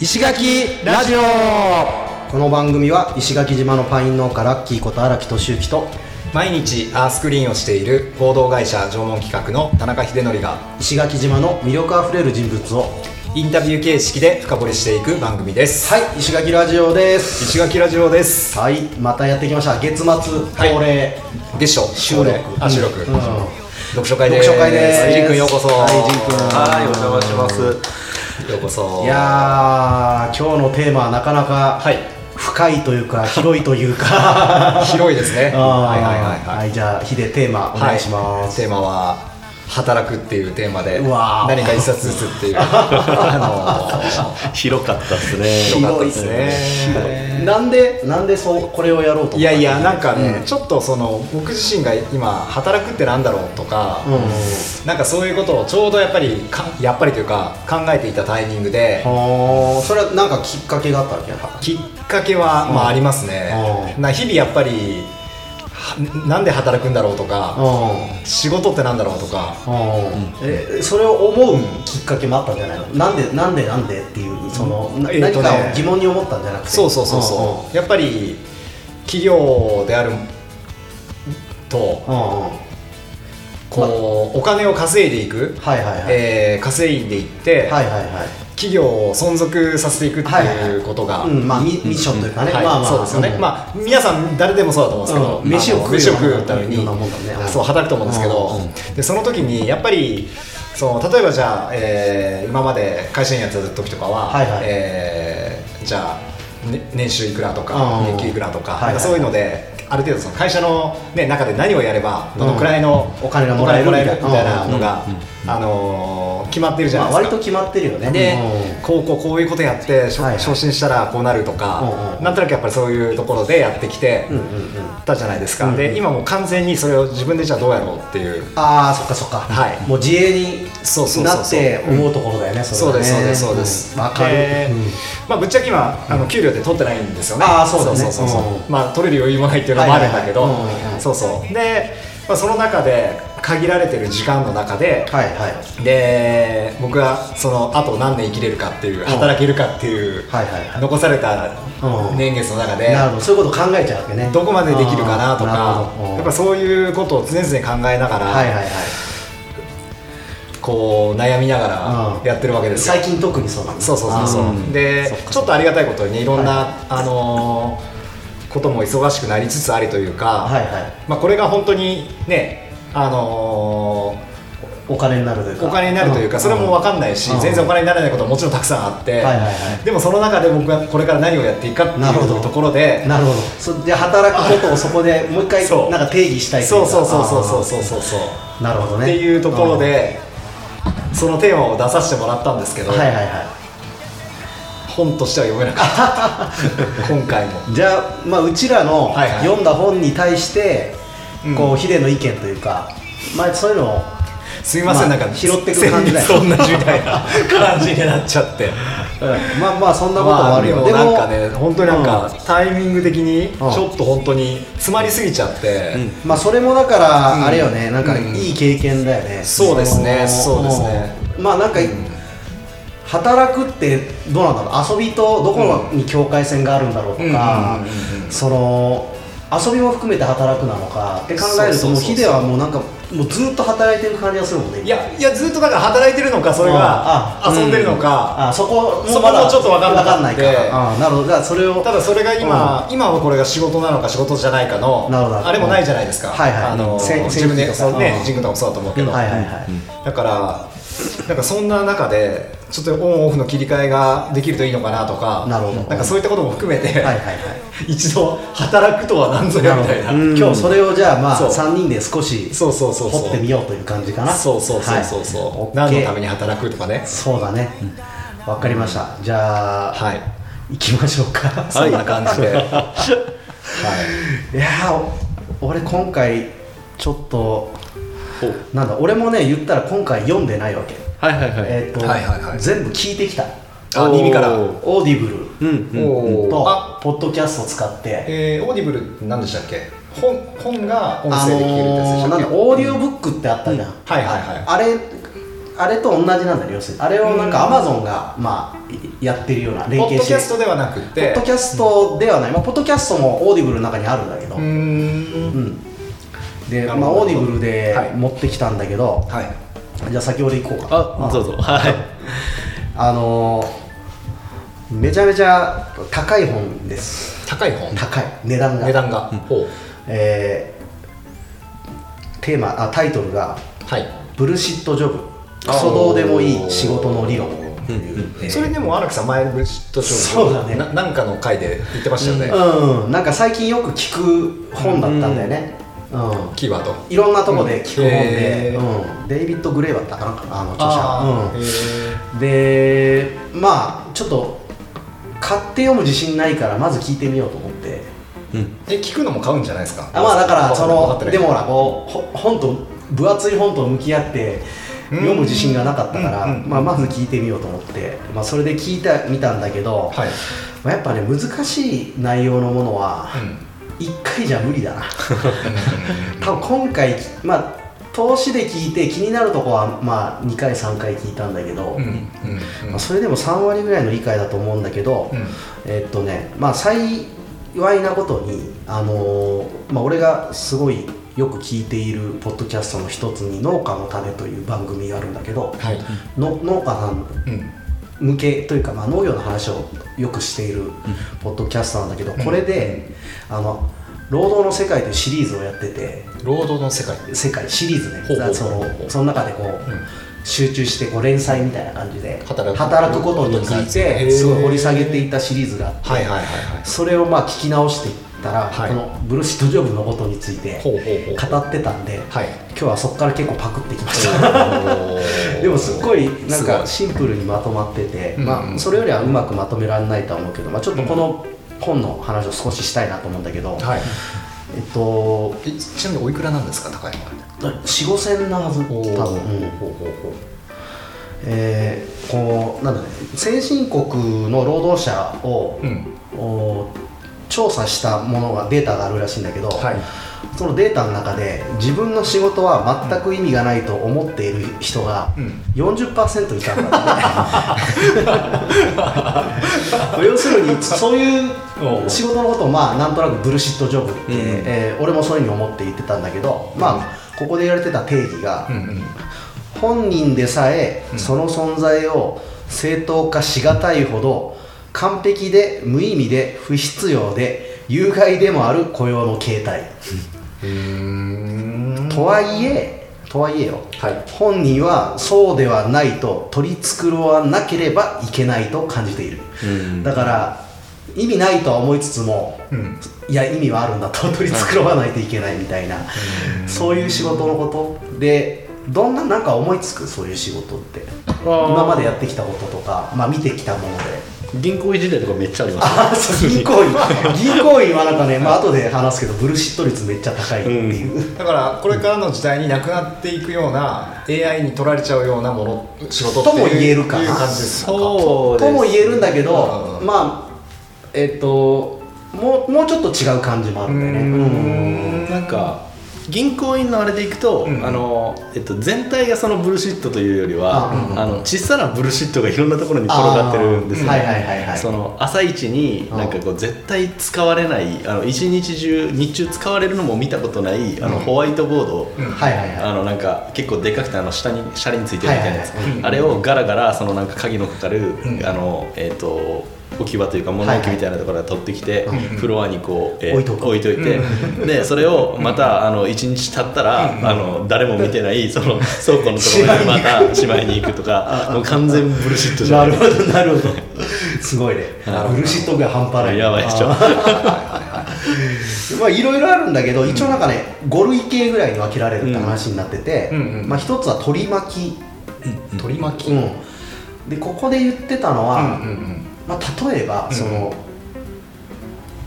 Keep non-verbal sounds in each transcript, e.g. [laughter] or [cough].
石垣ラジオ。この番組は石垣島のパイン農家ラッキーこと荒木俊之と毎日アースクリーンをしている合同会社縄文企画の田中秀則が石垣島の魅力あふれる人物をインタビュー形式で深掘りしていく番組です。はい石垣ラジオです。石垣ラジオです。はいまたやってきました。月末恒例、月初。収録。あ収録、うん。読書会です。読書会です。はいジン君ようこそ。はいジン君。はい、お邪魔します。ようこそ。いやー今日のテーマはなかなかはい。深いというか [laughs] 広いというか。[laughs] 広いですね。[laughs] はいはいはいはい。はいじゃあヒデテーマお願いします、テーマは働くっていうテーマでうわー。何か一冊ずつっていう。[laughs] あ広かったですね。広かったですね。なんでなんでそうこれをやろうと思ったのいやいやなんかね、うん。ちょっとその僕自身が今働くってなんだろうとか、うん。なんかそういうことをちょうどやっぱりかやっぱりというか考えていたタイミングではあそれはなんかきっかけがあったわけやきっかけは、まあありますね、うんな日々やっぱりはなんで働くんだろうとか、う仕事ってなんだろうとかんうん。えそれを思うきっかけもあったんじゃないの？なんでなんでなんでっていうその、なえーとね。何かを疑問に思ったんじゃなくて。そうそうそうそう、やっぱり企業であるとうんうんうん。こう、お金を稼いでいく、はいはいはい、えー稼いでいって、はいはいはい企業を存続させていくってはいはいいうことが、うんまあミミッションというかね、はいまあまあ。そうですよね、んまあ皆さん誰でもそうだと思うんですけど、うん飯を食うためにねうんそう働くと思うんですけど、うんでその時にやっぱりその例えばじゃあ、えー今まで会社員やってた時とかは、はいはい。えーじゃあ、ね、年収いくらとか、うん。年給いくらとかそういうのである程度その会社の、ね、中で何をやればどのくらいの、お金がもらえるみたいななのが、あのー決まってるじゃまあ、ないですか。割と決まってるよね。でうん。こうこうこういうことやって昇進したらこうなるとか、なんとなくやっぱりそういうところでやってきてたじゃないですか、で今もう完全にそれを自分でじゃあどうやろうっていう。ああそっかそっか、はい。もう自営になって思うところだよね、そうですそうですそうです。ん。わ、かる、まあ、ぶっちゃけ今あの給料って取ってないんですよね。あーそうだね。そうそうそうまあ取れる余裕もないっていうのもあるんだけど、そうそう。で、まあ、その中で限られてる時間の中で、はいはい。で僕がそのあと何年生きれるかっていう、働けるかっていう、はいはいはい。残されたうん。年月の中で、なるほど。そういうこと考えちゃうわけね。どこまでできるかなとかやっぱそういうことを常々考えながら、はいはいはい。こう悩みながうん。らやってるわけですよ。最近特にそうなんだそうそうそうそう。あーでちょっとありがたいことにいろんな、はい。あのーことも忙しくなりつつありというか、はいはい。まあ、これが本当にねあのお金になるというか。ーお金になるというか、それも分かんないし、うん。全然お金にならないことももちろんたくさんあって、はいはいはい。でもその中で僕がこれから何をやっていくかっていうところでなるほど。そじゃあ働くことをそこでもう一回そう。なんか定義したいといそうかそうそうそうそうそうそうそうなるほどねっていうところで、そのテーマを出させてもらったんですけど、うんはいはいは本としては読めなかった。[laughs] 今回も。いじゃあまあうちらのはいはい。読んだ本に対してうん。こうヒデの意見というかまあそういうのをすいません、まあなんか拾ってく感じだよ。同じみたいな [laughs] 感じになっちゃって。まあまあそんなこともまあであるよもなんかね本当になんか、うん。タイミング的にうん。ちょっと本当に詰まりすぎちゃって、まあそれもだから、うん。あれよね。なんかうん。いい経験だよね、そうですね。そうですね。うん。まあなんか、働くってどうなんだろう？遊びとどこに境界線があるんだろうとかうんうんうんうんうん。その遊びも含めて働くなのかって考えるともうヒデはもうなんかもうずっと働いてる感じがするもんねいやいやずっとだから働いてるのかそれがあ遊んでるのか、あそこそこもちょっと分かんなかったわかんないか。あなるほど。だそれをただそれが今、今はこれが仕事なのか仕事じゃないかのなるほど。あれもないじゃないですか、はいはい。あの自分でそうねうんジン君とかもそうだと思うけど、はいはいはい、だからなんかそんな中でちょっとオンオフの切り替えができるといいのかなとかなるほど。んかそういったことも含めて、はいはいはい。[laughs] 一度働くとは何ぞやみたいな。うん。今日それをじゃあまあそう。3人で少しそうそうそうそう。掘ってみようという感じかな。そうそうそうそうそう、はい。何のために働くとかね。そうだね。わかりました。じゃあ、はい。行きましょうか。[laughs] そんな感じで、はい。いや俺今回ちょっとなんだ俺もね言ったら今回読んでないわけはいはいはい。えっ、と、はいはいはい。全部聞いてきた。あ耳から。 Audible うんうん。おー。あ。とポッドキャストを使って。えー、 Audible って何でしたっけ？本本が音あ声で聞けるってやつでしたっけ、のーなんだオーディオブックってあったじゃん、はいはいはい。あれあれと同じなんだよ要するに。あれをなんかアマゾンがまあいやってるような連ポッドキャストではなくポッドキャストではない、まあ、ポッドキャストも Audible の中にあるんだけど、うーうん。んで、まあ、オーディブルではい。持ってきたんだけど、はいじゃあ先ほど行こうか。あどうぞ。はい。あのーめちゃめちゃ高い本です。高い本？高い。値段が。値段が。ほう。えーテーマあタイトルがはい「ブルシットジョブ。クソどうでもいい仕事の理論」っていう、えー。それでも荒木さん前ブルシットショそうだね。ななんかの回で言ってましたよね、うんうん。なんか最近よく聞く本だったんだよねうん。キーワード。いろんなとこで聞く本で、うん、デイビッド・グレイだったかなあの著者、へうん、でまあちょっと買って読む自信ないからまず聞いてみようと思って。ーえ聞くのも買うんじゃないですか？あまあだからそのでもほらこうほ本と分厚い本と向き合って読む自信がなかったから、うんうんうん。まあ、まず聞いてみようと思って、まあ、それで聞いてみたんだけど、はい、まあ、やっぱね難しい内容のものはうん1回じゃ無理だな。[laughs] 多分今回まあ投資で聞いて気になるとこはまあ2回3回聞いたんだけど、うんうんうん。まあ、それでも3割ぐらいの理解だと思うんだけど、うん。えっとねまあ幸いなことにあのーまあ俺がすごいよく聞いているポッドキャストの一つに「農家の種」という番組があるんだけど、はい。の農家さん向けというか、まあ、農業の話をよくしているポッドキャストなんだけど、これであの労働の世界というシリーズをやってて労働の世界。世界シリーズね。その中でこう、うん。集中してこう連載みたいな感じで働く働くことについへてー。すごい掘り下げていったシリーズがあって、それをまあ聞き直していったら、はい。このブルシットジョブのことについて語ってたんで、はい。今日はそこから結構パクってきました。[laughs] でもすっごいなんかシンプルにまとまってて、うんまあ、それよりはうまくまとめられないとは思うけど、まあ、ちょっとこの本の話を少ししたいなと思うんだけど、はい。えっとえちなみにおいくらなんですか高いの4 5千なはず多分、うん。ほうほうほう。ほうえーこうなんだね先進国の労働者を、うん。お調査したものがデータがあるらしいんだけど、はい。そのデータの中で自分の仕事は全く意味がないと思っている人がうん。40%いたんだって。[laughs] 要するにそういう仕事のことをまあなんとなくブルシットジョブって、うん。えー俺もそういうふうに思って言ってたんだけど、まあここで言われてた定義が、うんうん。本人でさえうん。その存在を正当化しがたいほど完璧で無意味で不必要で有害でもある雇用の形態、とはいえとはいえよ。はい。本人はそうではないと取り繕わなければいけないと感じている、うん。だから意味ないとは思いつつもうん。いや意味はあるんだと取り繕わないといけないみたいな、そういう仕事のことでどんななんか思いつく？そういう仕事って。今までやってきたこととか、まあ、見てきたもので銀行員時代とかめっちゃありますあそう銀行員。銀行員はなんかね、まあ後で話すけどブルシット率めっちゃ高いっていう、だからこれからの時代になくなっていくような AI に取られちゃうようなもの仕事とも言えるか。ないう感じですか？そうとも言えるんだけどうん。まあえっともうもうちょっと違う感じもあるんだよね。うーうんん。なんか銀行員のあれでいくと、うん。あのえっと、全体がそのブルシットというよりは、うんあの小さなブルシットがいろんなところに転がってるんですよ、あーはいはいはいはい。その朝一にうん。なんかこう絶対使われないあの一日中日中使われるのも見たことないあのうん。ホワイトボード、あのなんか結構でかくてあの下に車輪ついてるみたいなやつ、はいはいはい。あれをガラガラそのなんか鍵のかかる、ん。あのえっ、と置き場というか物置みたいなところから取ってきて、はいフロアにこう、えー置いとく置いといて、でそれをまたあの1日経ったら、あの誰も見てないその [laughs] 倉庫のところにまたしまいに行くとかもう完全ブルシットじゃなないるほどなるほど。すごいね。ブルシットが半端ない。やばいでしょ。まあいろいろあるんだけど一応なんかね5類型ぐらいに分けられるって話になってて、うんうんうん。まあ、一つは取り巻き、取り巻き。うん、でここで言ってたのは、うんうんまあ、例えばうんその、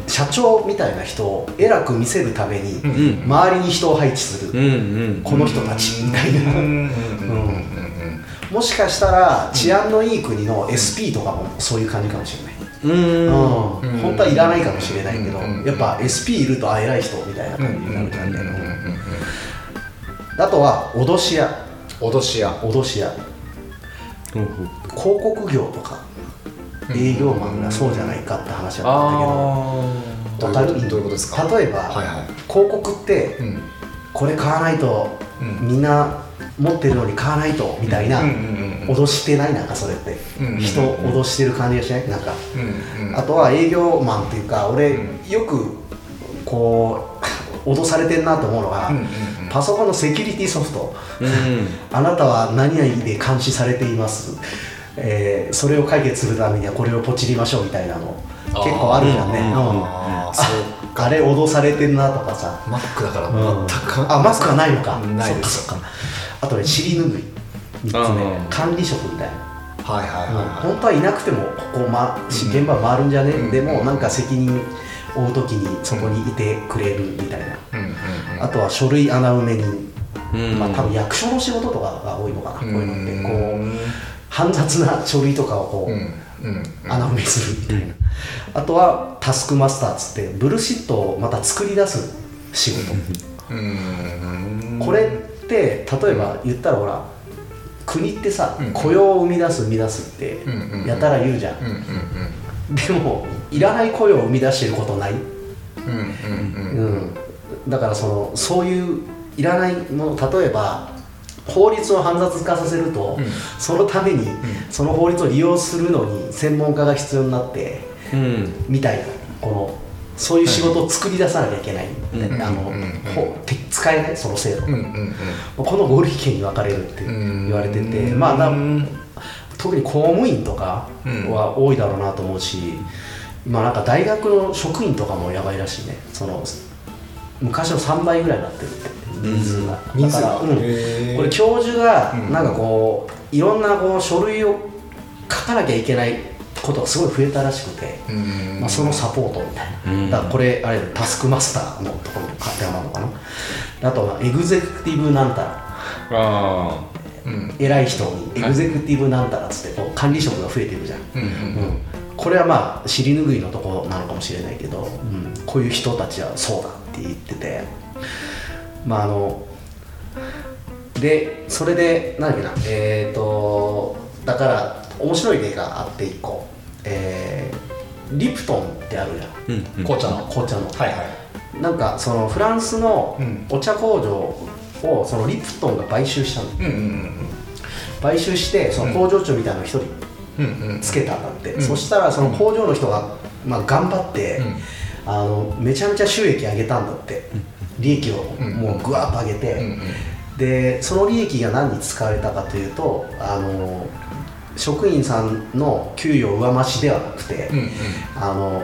社長みたいな人を偉く見せるために、周りに人を配置する、この人たちみたいな、もしかしたら治安のいい国の SP とかもそういう感じかもしれない、うん本当はいらないかもしれないけど、うんやっぱ SP いるとあ偉い人みたいなうん感じになる感じんうんうんうんあとは脅し屋。脅し屋。脅し屋。広告業とか営業マンがそうじゃないかって話だったんだけど、どうわかるいうことどういうことですか？例えば、はいはい。広告ってうん。これ買わないと、うん。みんな持ってるのに買わないとみたいな、うんうんうん脅してない？なんかそれって、うんうんうん人を脅してる感じがしない？なんか、うんうんあとは営業マンっていうか俺、うん。よくこう脅されてんなと思うのが、うんうんうん。パソコンのセキュリティソフト。うん。[laughs] あなたは何々で監視されています、えーそれを解決するためにはこれをポチりましょうみたいなの。結構あるじゃんね、うん。うん。ああれ脅されてんなとかさ。マックだからうん。全く。あマックはないのか。ないです。そっかそっか。あとね尻拭い。3つ目。管理職みたいな。はいはいはいはい。本当はいなくてもここ、ま、し現場回るんじゃね、うん。でもなんか責任負う時にそこにいてくれるみたいな、うんうんうん。あとは書類穴埋め人、うん。まあ多分役所の仕事とかが多いのかな、こういうのって。こううん煩雑な書類とかをこう、穴埋めするみたいな、あとはタスクマスターっつってブルシットをまた作り出す仕事、うん。これって例えば言ったらほら国ってさ、うん雇用を生み出す生み出すってやたら言うじゃん、うんうんでもいらない雇用を生み出してることない、うんうんうん。うん。だからそのそういういらないもの例えば法律を煩雑化させると、うん。そのために、その法律を利用するのに専門家が必要になってうん。みたいなこのそういう仕事を作り出さなきゃいけない、うん。あの、使えないその制度、うん。この合理権に分かれるってうん。言われてて、まあな特に公務員とかは多いだろうなと思うし、まあなんか大学の職員とかもやばいらしいね。その昔の3倍ぐらいになってるって人数が、人数が。だから、うん。これ教授がうん。なんかこういろんなこう書類を書かなきゃいけないことがすごい増えたらしくて、うん。まあ、そのサポートみたいな、うん。だからこれあれタスクマスターのところに当てはまるのかな。あとはエグゼクティブなんたら。あうん。偉い人にエグゼクティブなんたらっつってこう管理職が増えてるじゃん、うんうん。うん。これはまあ尻拭いのところなのかもしれないけど、うん、こういう人たちはそうだって言っててまああのでそれで何だっけなえっ、とだから面白い例があって一個。えーリプトンってあるじゃん。ーうんうん。紅茶の。紅茶の。はいはい。なんかそのフランスのうん。お茶工場をそのリプトンが買収したの。うんうん買収してその工場長みたいなのを一人うんうんうん。つけたんだって、うん。そしたらその工場の人が、まあ、頑張って、うん。あのめちゃめちゃ収益上げたんだって利益をうん。もうぐわっと上げて、うんうん。でその利益が何に使われたかというとあの職員さんの給与上増しではなくて、うんうん。あの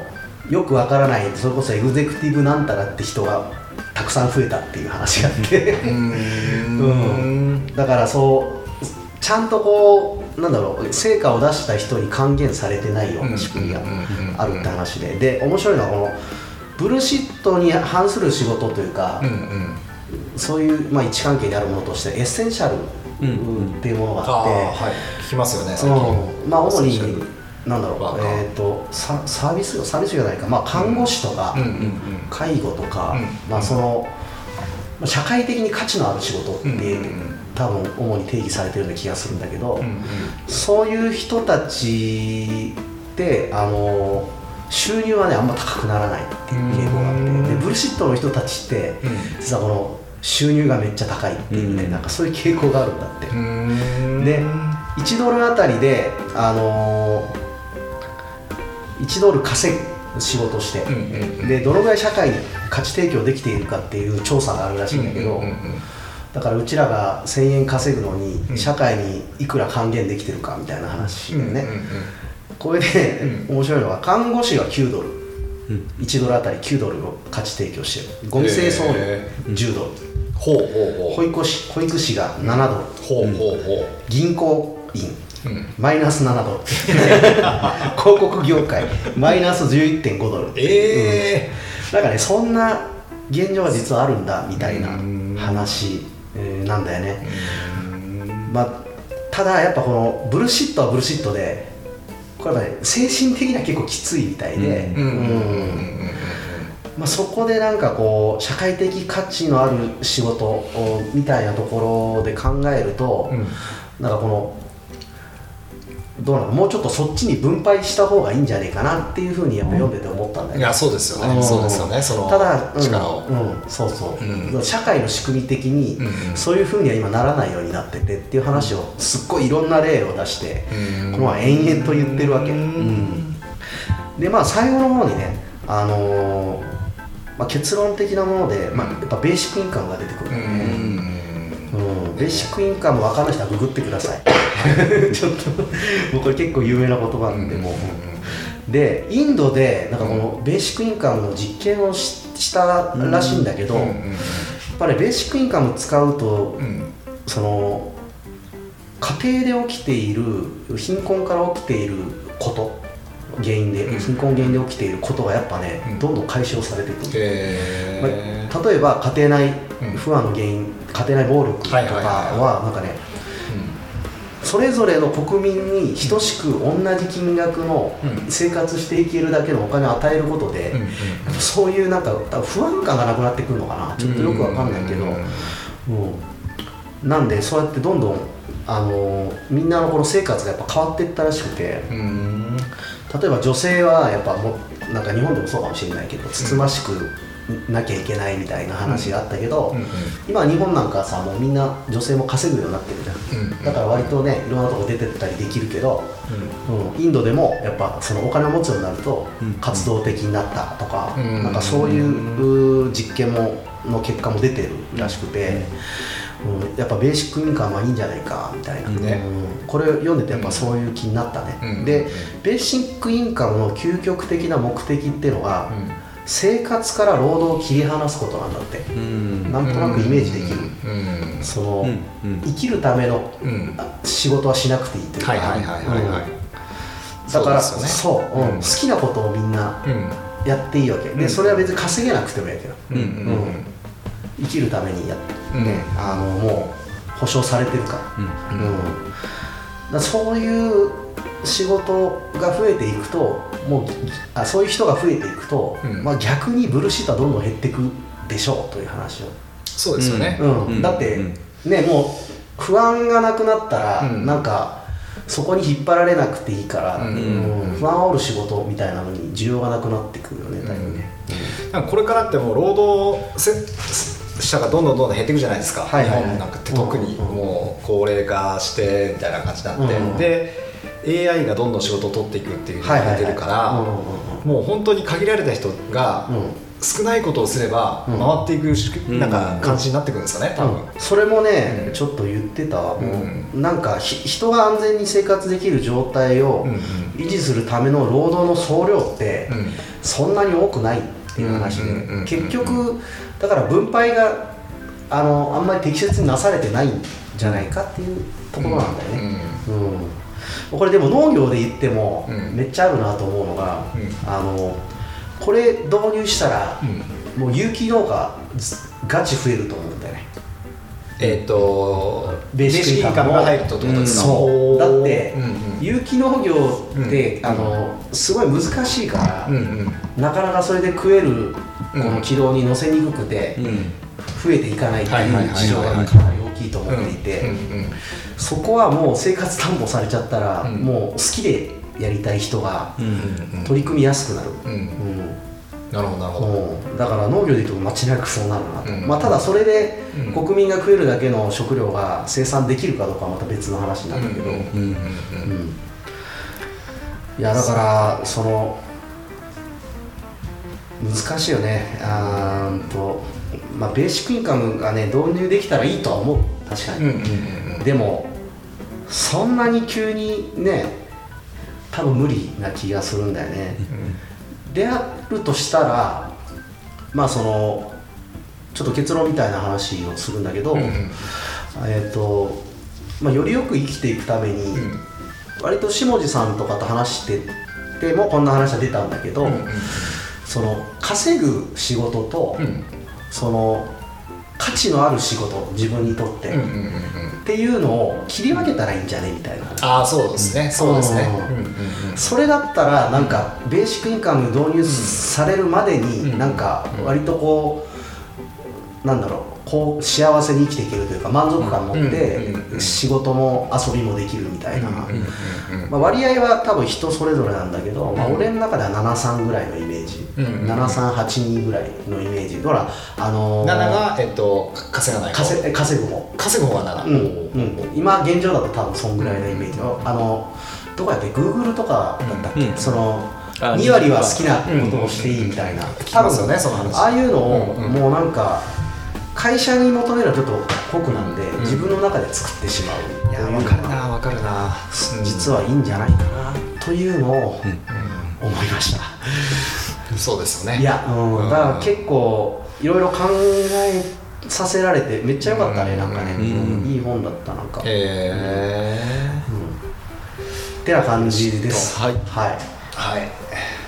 よくわからないそれこそエグゼクティブなんたらって人がたくさん増えたっていう話があって、うーん。だからそうちゃんとこうなんだろう成果を出した人に還元されてないような仕組みがあるって話で。で面白いのはこのブルシットに反する仕事というか、うんうん。そういう、まあ、位置関係にあるものとしてエッセンシャルっていうものがあって、ああはい。聞きますよね最近。うんまあ主になんだろうワーカーえっ、とササービスサービスじゃないか、まあ、看護師とか、うんうんうん。介護とか、うん。まあそのまあ社会的に価値のある仕事って、うんうんうん。多分主に定義されてるような気がするんだけど、うんうん。そういう人たちってあの収入はねあんま高くならないっていう傾向があって。うん。でブルシットの人たちって、うん。実はこの収入がめっちゃ高いっていうね、うんなんかそういう傾向があるんだって、で1ドルあたりであの1ドル稼ぐ仕事して、でどのぐらい社会に価値提供できているかっていう調査があるらしいんだけど、だからうちらが1000円稼ぐのにうん。社会にいくら還元できてるかみたいな話でね、うんうんこれで、う面白いのは看護師は9ドル、うん。1ドルあたり9ドルの価値提供してる。ゴミ清掃へ員10ドル。ほうほうほ保育士保育士が7ドル。うほうほう。ほ銀行員。ううん。マイナス7ドル。[laughs] 広告業界。マイナス11.5ドル。ええなんかねそんな現状は実はあるんだみたいなうん。話えーなんだよね、うん。まあ、ただやっぱこのブルシットはブルシットでこれ精神的には結構きついみたいで、まあ、そこでなんかこう社会的価値のある仕事をみたいなところで考えると、うん。なんかこのどうなの？もうちょっとそっちに分配した方がいいんじゃねえかなっていうふうにやっぱ読んでて思ったんだよね。いやそうですよね、うん。そうですよね。そのただ、うん。力を、うん。そうそう、うん。社会の仕組み的に、そういうふうには今ならないようになっててっていう話をすっごいいろんな例を出して、うん。この前延々と言ってるわけ、うん。でまあ最後の方にね、あのーまあ、結論的なもので、まあ、やっぱベーシックインカムが出てくるんだよベーシックインカム分かんない人はググってください。[laughs] ちょっともうこれ結構有名な言葉なんで。もう、でインドでなんかこのベーシックインカムの実験をししたらしいんだけど、やっぱりベーシックインカム使うと、うん。その家庭で起きている貧困から起きていること原因で、うん。貧困原因で起きていることがやっぱね、うん。どんどん解消されていく。まあ例えば家庭内うん不安の原因、家庭内暴力とかはなんかねそれぞれの国民に等しく同じ金額のうん。生活していけるだけのお金を与えることで、そういうなんか不安感がなくなってくるのかな。ちょっとよくわかんないけど、うんうんなんでそうやってどんどんあのみんなのこの生活がやっぱ変わっていったらしくてうん。例えば女性はやっぱもうなんか日本でもそうかもしれないけどつつましくなきゃいけないみたいな話があったけど、うん今日本なんかさもうみんな女性も稼ぐようになってるじゃん、うんだから割とねいろんなとこ出てったりできるけど、うん、インドでもやっぱそのお金を持つようになるとうん活動的になったとか、うんなんかそういう実験もの結果も出てるらしくて、うんやっぱベーシックインカムはいいんじゃないかみたいな、ねうん。これ読んでてやっぱそういう気になったね、うんでベーシックインカムの究極的な目的っていうのが、生活から労働を切り離すことなんだって、うん。なんとなくイメージできる、うん。その、うん。うん。生きるための仕事はしなくていいというか、だからそうですそう,、うん。うん。好きなことをみんなうん。やっていいわけ、うん。でそれは別に稼げなくてもいいわけど、生きるためにやって、うん。ねあのもう保証されてるから,、うん。そういう仕事が増えていくともうあそういう人が増えていくと、うん。まあ、逆にブルーシートはどんどん減っていくでしょうという話を。そうですよね。うん。うん。だって、うん。ねもう不安がなくなったら、うん。なんかそこに引っ張られなくていいから、うん。うん。不安を煽る仕事みたいなのに需要がなくなってくるよねだいぶね、なんかこれからってもう労働者がどんどんどんどん減っていくじゃないですか、はいはいはい。日本なんかって特にうんもう高齢化してみたいな感じになって、うん。で AI がどんどん仕事を取っていくっていうのが出てるから、もう本当に限られた人がうん。少ないことをすればうん。回っていくしうん。なんか感じになってくるんですよね多分、うんそれもね、うん。ちょっと言ってた。ううなんかひ人が安全に生活できる状態を維持するための労働の総量って、うん。そんなに多くないっていう話で、結局だから分配があのあんまり適切になされてないんじゃないかっていうところなんだよね、うんこれでも農業で言ってもうん。めっちゃあるなと思うのが、うん。あのこれ導入したらうん。もう有機農家ずガチ増えると思うんだよね。えっ、とベーシックインカムが。入るとってことですか、そう。だってうんうん。有機農業って、うん。あのすごい難しいから、うんうん。なかなかそれで食えるこの軌道に乗せにくくて、うん。増えていかないってはいう事情がかなり大きいと思っていて、そこはもう生活担保されちゃったら、うん。もう好きでやりたい人が取り組みやすくなる、なるほどなるほど、うん。だから農業でいうと間違いなくそうなるなと、うん。まあ、ただそれでうん。国民が食えるだけの食料が生産できるかどうかはまた別の話なんだけど、いやだからその難しいよね。あと、まあ、ベーシックインカムがね導入できたらいいとは思う。確かに、うんうんうんでもそんなに急にね多分無理な気がするんだよね、であるとしたらまあそのちょっと結論みたいな話をするんだけど、えっ、と、まあ、よりよく生きていくために、うん。割と下地さんとかと話しててもこんな話は出たんだけど、その稼ぐ仕事と、うん。その価値のある仕事自分にとって、っていうのを切り分けたらいいんじゃね？みたいな。ああそうですね。そうですね。うん。うんうんうん。それだったらなんかベーシックインカム導入されるまでうん。になんか割とこうなんだろうこう幸せに生きていけるというか満足感持っうんうんうんてうん。仕事も遊びもできるみたいな、うんうんうんまあ、割合は多分人それぞれなんだけど、まあ、うん。俺の中では73ぐらいのイメージ、うんうんうん。7382ぐらいのイメージ。ほらあのー7が、えっと、稼がない方。稼え稼ぐ方。稼ぐ方が7、うんうん、今現状だと多分そんぐらいのイメージの、あのどこやって Google とかだったっけ、うんそのあ2割は好きなことをしていいみたいな、聞きますよねその話。ああいうのを、うんうん。もうなんか会社に求めるのはちょっと酷なんで、ん。自分の中で作ってしまういや分かるなが分かるな、うん。実はいいんじゃないかなというのをう思いました、んそうですよね。いや、うん。うん。だから結構いろいろ考えさせられてめっちゃ良かったね、なんかね、いい本だったなんか、へえうん。てな感じです。はい。はい。はい。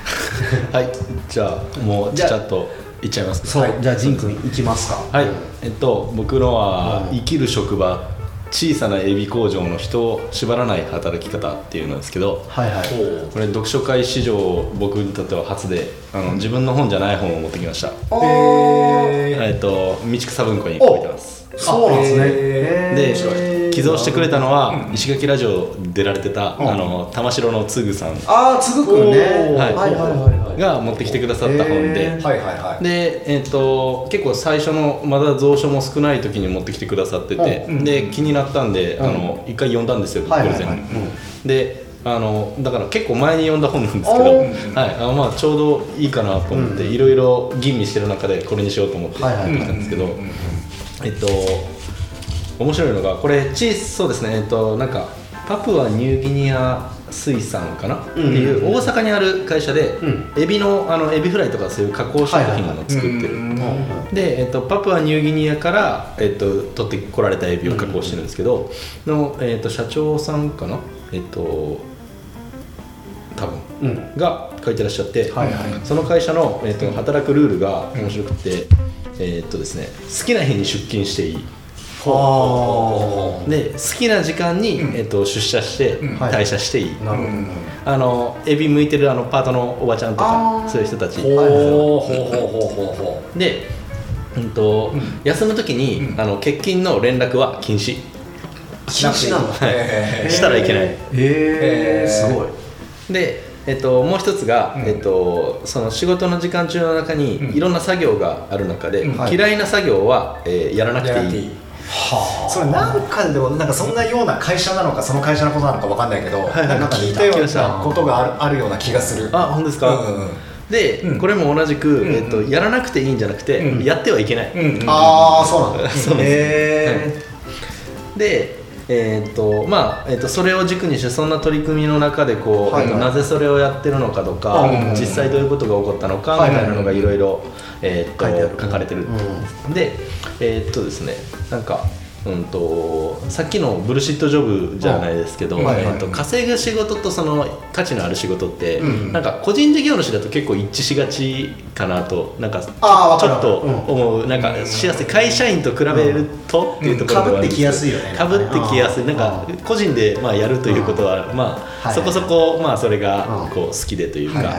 [laughs] はい。じゃあもうちじゃあゃっといっちゃいますかそう、はい。じゃあ仁君いきますか。はい、えっと僕のはうん生きる職場小さなエビ工場の人を縛らない働き方っていうのですけどはいはい。これ読書会史上僕にとっては初であの自分の本じゃない本を持ってきました、おー。えっと道草文庫に書いてます。そうなんですね。へで寄贈してくれたのは、石垣ラジオ出られてた、あの玉城のつぐさん。ああつぐくんね。はい。はいはいはいが持ってきてくださった本で、はいはいはい。で、えー、と結構最初のまだ蔵書も少ない時に持ってきてくださってて、うん。で気になったんで、うん。あの一回読んだんですよ、プレゼンであのだから結構前に読んだ本なんですけど、おはい。あまあ、ちょうどいいかなと思って、うん。いろいろ吟味してる中でこれにしようと思ってはいたんですけど、えっと面白いのがこれチーズそうですね。えっとなんかパプアニューギニア水産かな、っていう大阪にある会社で、うん。エビのあのエビフライとかそういう加工食品を作ってる、で、えっと、パプアニューギニアから、えっと、取ってこられたエビを加工してるんですけど、の、えっと、社長さんかな？えっと多分。うん。が書いてらっしゃって、はいはい。その会社の、えっと、働くルールが面白くて、えっとですね好きな日に出勤していい。はで好きな時間に、えっと、出社して、はい。退社していい、あなるほど。あのエビ向いてるあのパートのおばちゃんとあかー。そういう人たち。ほう。ほうほうほうほうほで、うん。と休む時に、あの欠勤の連絡は禁止。禁止なんしたらいけない。へえすごい。で、えっと、もう一つが、うん。えっと、その仕事の時間中の中に、うん。いろんな作業がある中で、うん。はい。嫌いな作業は、えーやらなくていいはそれなんかでもなんかそんなような会社なのかその会社のことなのかわかんないけど、はいなんか聞いたようなことがあるあるような気がする。あ本当ですか、うんうんうん。で、うん。これも同じく、んえっと、やらなくていいんじゃなくて、うん。やってはいけない、うんうんああそうなんだ。[laughs] そうです。へでえーっとまあえーっとそれを軸にしてそんな取り組みの中でこう、はいはい。えっとなぜそれをやってるのかとか、うん実際どういうことが起こったのかみたいなのがいろいろえーっと書いてある。書かれてる、うでえーっとですねなんかうんとさっきのブルシットジョブじゃないですけど、はいはいえーっと稼ぐ仕事とその価値のある仕事って、うん。なんか個人事業主だと結構一致しがちかなとなんかちょっとう。ん。思う、なんかしやすい会社員と比べるとっていうところではあるんですけど被ってきやすいよね。かぶってきやすい。なんかう個人でまあやるということはまはいあそこそこまあそれがうん。こう好きでというか。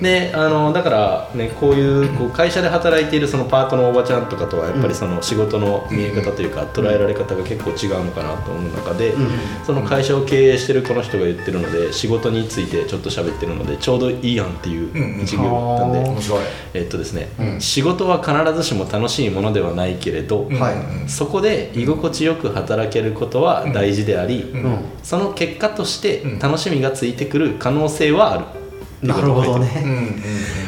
であのだからねこういうこう会社で働いているそのパートのおばちゃんとかとはやっぱりその仕事の見え方というか捉えられ方が結構違うのかなと思う中でうんその会社を経営してるこの人が言ってるので仕事についてちょっと喋ってるのでちょうどいいやんっていう一行だったんでうんえっとですねうん。仕事は必ずしも楽しいものではないけれどはい。そこで居心地よく働けることは大事であり、うん。うん。その結果としてうん。楽しみがついてくる可能性はある、なるほどね。うんうん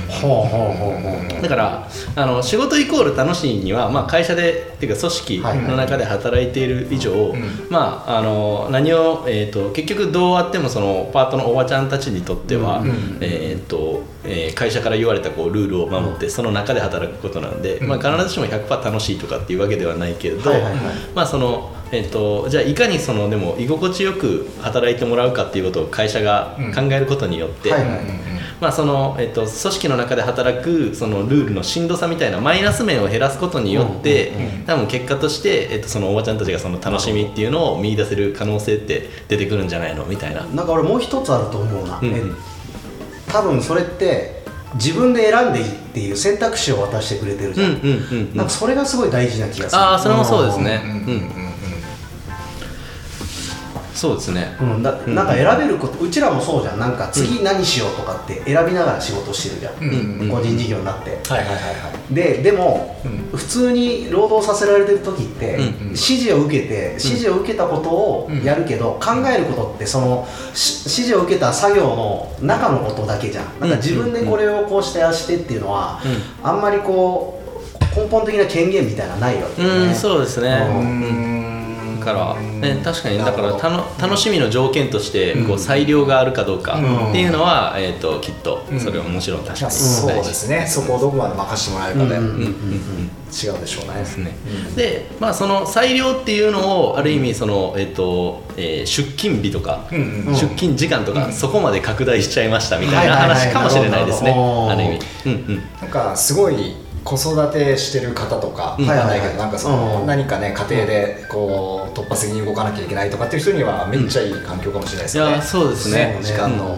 ほうほうほうほうだからあの仕事イコール楽しいには、まあ、会社でっていうか組織の中で働いている以上、んまあ、あの何を、えー、と結局どうあってもそのパートのおばちゃんたちにとっては、うんえーとえー会社から言われたこうルールを守って、その中で働くことなんで、うんまあ、必ずしも100%楽しいとかっていうわけではないけれど、はいはいはい。まあそのえっと、じゃあいかにそのでも居心地よく働いてもらうかっていうことを会社が考えることによって、まあそのえっと、組織の中で働くそのルールのしんどさみたいなマイナス面を減らすことによって、多分結果として、えっと、そのおばちゃんたちがその楽しみっていうのを見出せる可能性って出てくるんじゃないの？みたいな。なんか俺もう一つあると思うな、うん。え多分それって自分で選んでいいっていう選択肢を渡してくれてるじゃん,、うんうんうんうん。なんかそれがすごい大事な気がする。ああそれもそうですね。うんそうですね。うん、だなんか選べること、うちらもそうじゃん。なんか次何しようとかって選びながら仕事してるじゃん、うん。うん。個人事業になって、はいはいはいはい。ででも、うん。普通に労働させられてる時って、うんうん。指示を受けて指示を受けたことをやるけど、考えることってそのし指示を受けた作業の中のことだけじゃん。なんか自分でこれをこうしてああしてっていうのは、あんまりこう根本的な権限みたいなのないわけよね、うんそうですね。ううん。だから、ね、確かにだからたの楽しみの条件としてこう裁量があるかどうかうん。っていうのは、えー、ときっとそれはもちろん確かに。まあそうですね。そこをどこまで任せてもらえるかで。うんうんうん違うでしょうね。ですね。うんで、まあ、その裁量っていうのをある意味その、えっとえー出勤日とか、うんうん出勤時間とか、うん。そこまで拡大しちゃいましたみたいな話かもしれないですね、ある意味。うんうん。なんかすごい子育てしてる方とかはいはいはい。どなんかそのうん。何かね家庭でこう突発的に動かなきゃいけないとかっていう人にはめっちゃいい環境かもしれないですよね。いやそうですね。時間の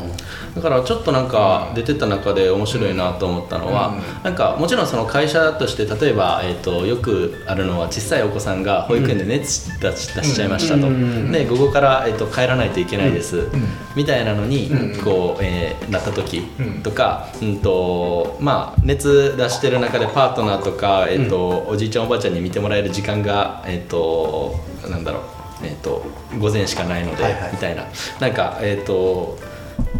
だからちょっとなんか出てた中で面白いなと思ったのは、うん。なんかもちろんその会社として例えば、えー、とよくあるのは小さいお子さんが保育園で熱出し出しちゃいましたと、うん。で午後から、えー、と帰らないといけないです、みたいなのに、うん。こう、えーなった時うん。とか、うんとまあ、熱出してる中でパートナーとか、えーとおじいちゃんおばあちゃんに見てもらえる時間が、えー、となんだろう、えー、と午前しかないので、はいはい。みたいな。なんかえっ、と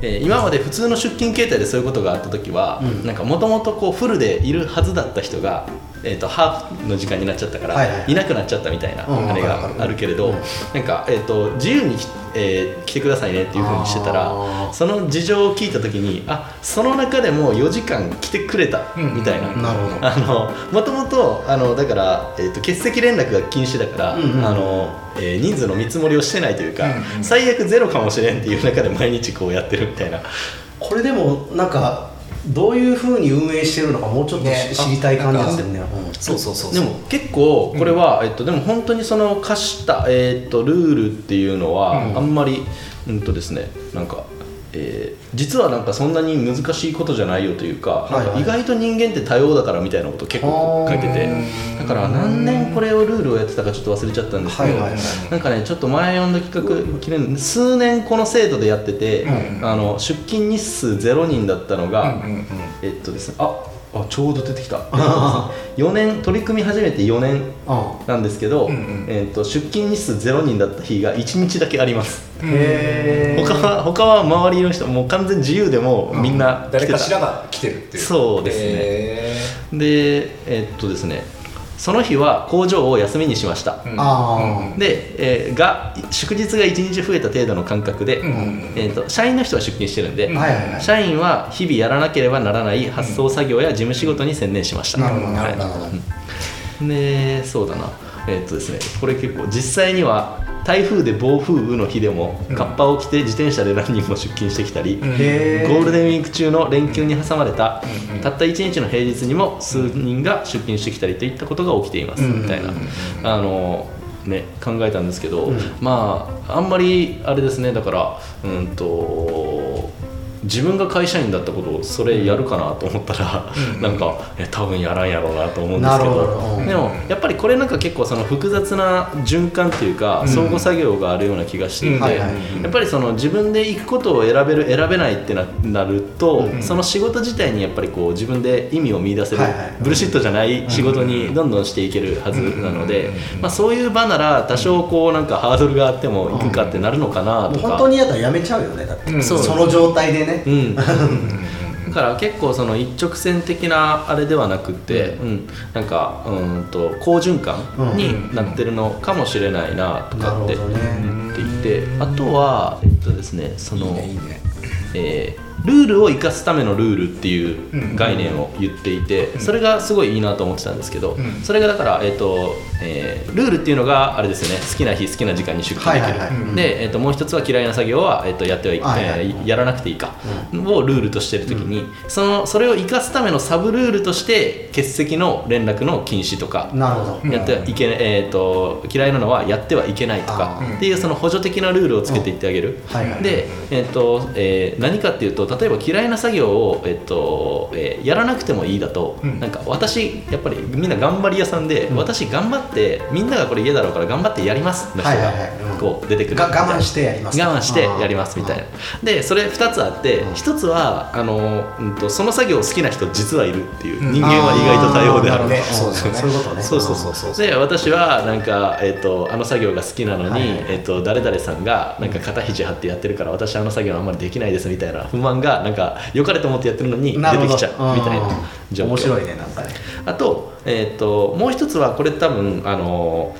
えー今まで普通の出勤形態でそういうことがあった時はうん。なんかもともとこうフルでいるはずだった人が、えー、とハーフの時間になっちゃったから、はいいはい。なくなっちゃったみたいなうんあれがあるけれど、うん。なんか、えー、と自由にき、えー来てくださいねっていうふうにしてたあらー。その事情を聞いた時にあその中でも4時間来てくれたうん。みたいな。なるほど。あのもともとあのだから、えー、と欠席連絡が禁止だから、うんうん。あのえー人数の見積もりをしてないというか、うんうん。最悪ゼロかもしれんっていう中で毎日こうやってるみたいな。これでもなんかどういうふうに運営してるのかもうちょっとし、ね知りたい感じですよね、うん。そうそうそうでも結構これは、えっと、でも本当にその課した、えっと、ルールっていうのはうん。あんまり、うんとですねなんか、えー実はなんかそんなに難しいことじゃないよというか,、意外と人間って多様だからみたいなこと結構書いててうんだから何年これをルールをやってたかちょっと忘れちゃったんですけど、なんかねちょっと前読んだ企画記念数年この制度でやってて、うんあの出勤日数0人だったのが、えっとですねああちょうど出てきた。[laughs] 4年取り組み始めて4年うんなんですけど、うんうん。えー、と出勤日数0人だった日が1日だけあります。へー。他は他は周りの人もう完全自由でもみんな来てた、誰かしらが来てるっていう。そうですね。へでえーっとですねその日は工場を休みにしました、ーうん。あー。で、えーが祝日が1日増えた程度の感覚で、うん。うんえー、と社員の人は出勤してるんで、うん。はいはいはい。社員は日々やらなければならない発送作業や事務仕事に専念しました、なるほどなるほど。なるほどでそうだな。えーっとですねこれ結構実際には台風で暴風雨の日でもうん。カッパを着て自転車で何人も出勤してきたり、うん。へゴールデンウィーク中の連休に挟まれた、たった1日の平日にも数人が出勤してきたりといったことが起きています、うん。みたいな、うん。あのね、考えたんですけど、うん。まああんまりあれですねだからうんと自分が会社員だったことをそれやるかなと思ったら、うん。なんかえ多分やらんやろうなと思うんですけど。ど。うん。でもやっぱりこれなんか結構その複雑な循環というか、うん。相互作業があるような気がしていて、やっぱりその自分で行くことを選べる選べないってななると、うん。その仕事自体にやっぱりこう自分で意味を見出せる、はいはい。ブルシットじゃない仕事にどんどんしていけるはずなので、うん。まあ、そういう場なら多少こうなんかハードルがあっても行くかってなるのかなとか、本当にやったらやめちゃうよねだって、うん。その状態でね、うん、[laughs] だうんから結構その一直線的なあれではなくて、うん。なんかうんと好循環になってるのかもしれないなとかって思っていて、あとはえっとですねそのいいねいいね。えールールを生かすためのルールっていう概念を言っていて、それがすごいいいなと思ってたんですけど、うん。それがだから、えーとえールールっていうのがあれですよね。好きな日好きな時間に出勤できる、で、えー、ともう一つは嫌いな作業は、えー、とやってはい、えーやらなくていいか、をルールとしてる時に、そのそれを生かすためのサブルールとして欠席の連絡の禁止とか、なるほど、やってはいけない、えー、と嫌いなのはやってはいけないとかっていうその補助的なルールをつけていってあげる、で、えーとえー何かっていうと例えば嫌いな作業を、えっとえーやらなくてもいいだと、うん。なんか私やっぱりみんな頑張り屋さんで、うん。私頑張ってみんながこれ嫌だろうから頑張ってやりますの人が出てくる我慢してやります。我慢してやりますみたいな。でそれ2つあってうん。1つはあの、うん、とその作業好きな人実はいるっていううん。人間は意外と多様であるそうですよね。そう。いうことね。そうそうそうそう。そうで私はなんか、えっとあの作業が好きなのに、はいはいえっと誰々さんがなんか肩肘張ってやってるから私あの作業あんまりできないですみたいな不満がなんか良かれと思ってやってるのに出てきちゃうみたいなうん状況。面白いねなんかね。あと,、えっともう一つはこれ多分あの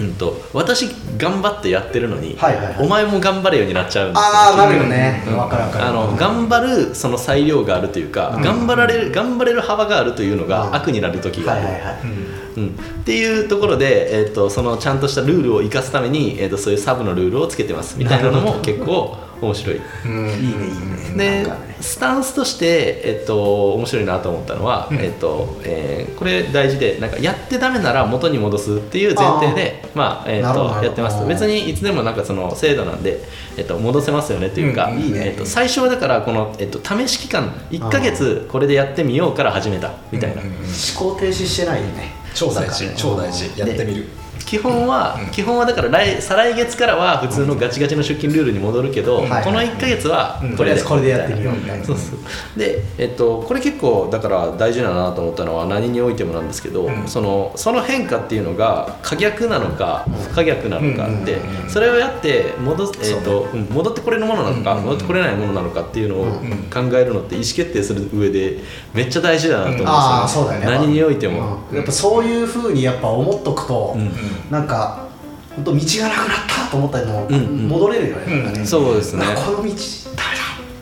うんと私頑張ってやってるのに、はいはいはい。お前も頑張れようになっちゃうんですよ。ああなるよね。うん。わかるわかる。あの頑張るその裁量があるというか、うん。頑張られる頑張れる幅があるというのうん。が悪になる時がある、はいはいはい。うん、っていうところで、えー、とそのちゃんとしたルールを生かすために、えー、とそういうサブのルールをつけてますみたいなのも結構面白い。うん。いいねいいね。でね。スタンスとして、えっと、面白いなと思ったのは、うん。えっとえーこれ大事でなんかやってダメなら元に戻すっていう前提でまあえっなるほどなるほど。とやってます。うん別にいつでもなんかその制度なんで、えっと、戻せますよねというか、うん。いいね。えっと、最初はだからこの、えっと、試し期間1ヶ月これでやってみようから始めたみたいな。うんうんうん。思考停止してないよね。超大事。超大事。やってみる基本は、基本はだから来再来月からは普通のガチガチの出勤ルールに戻るけど、はいはい。この1か月はとりあえずこれでやってみようみたいな。[laughs] そうそう。で、えっと、これ結構だから大事だなと思ったのは何においてもなんですけど、うん。そのその変化っていうのが可逆なのか不可逆なのかって、うんうんうんうん。それをやって戻,、えっと戻ってこれるものなのか、うんうんうん。戻ってこれないものなのかっていうのをうんうん。考えるのって意思決定する上でめっちゃ大事だなと思うんですよ、ね。ああそうだよね。何においても。うん。やっぱそういうふうにやっぱ思っとくと、うんなんか本当道がなくなったと思ったりもうんうん。戻れるよね,、うん。ね。そうですね。あこの道ダメ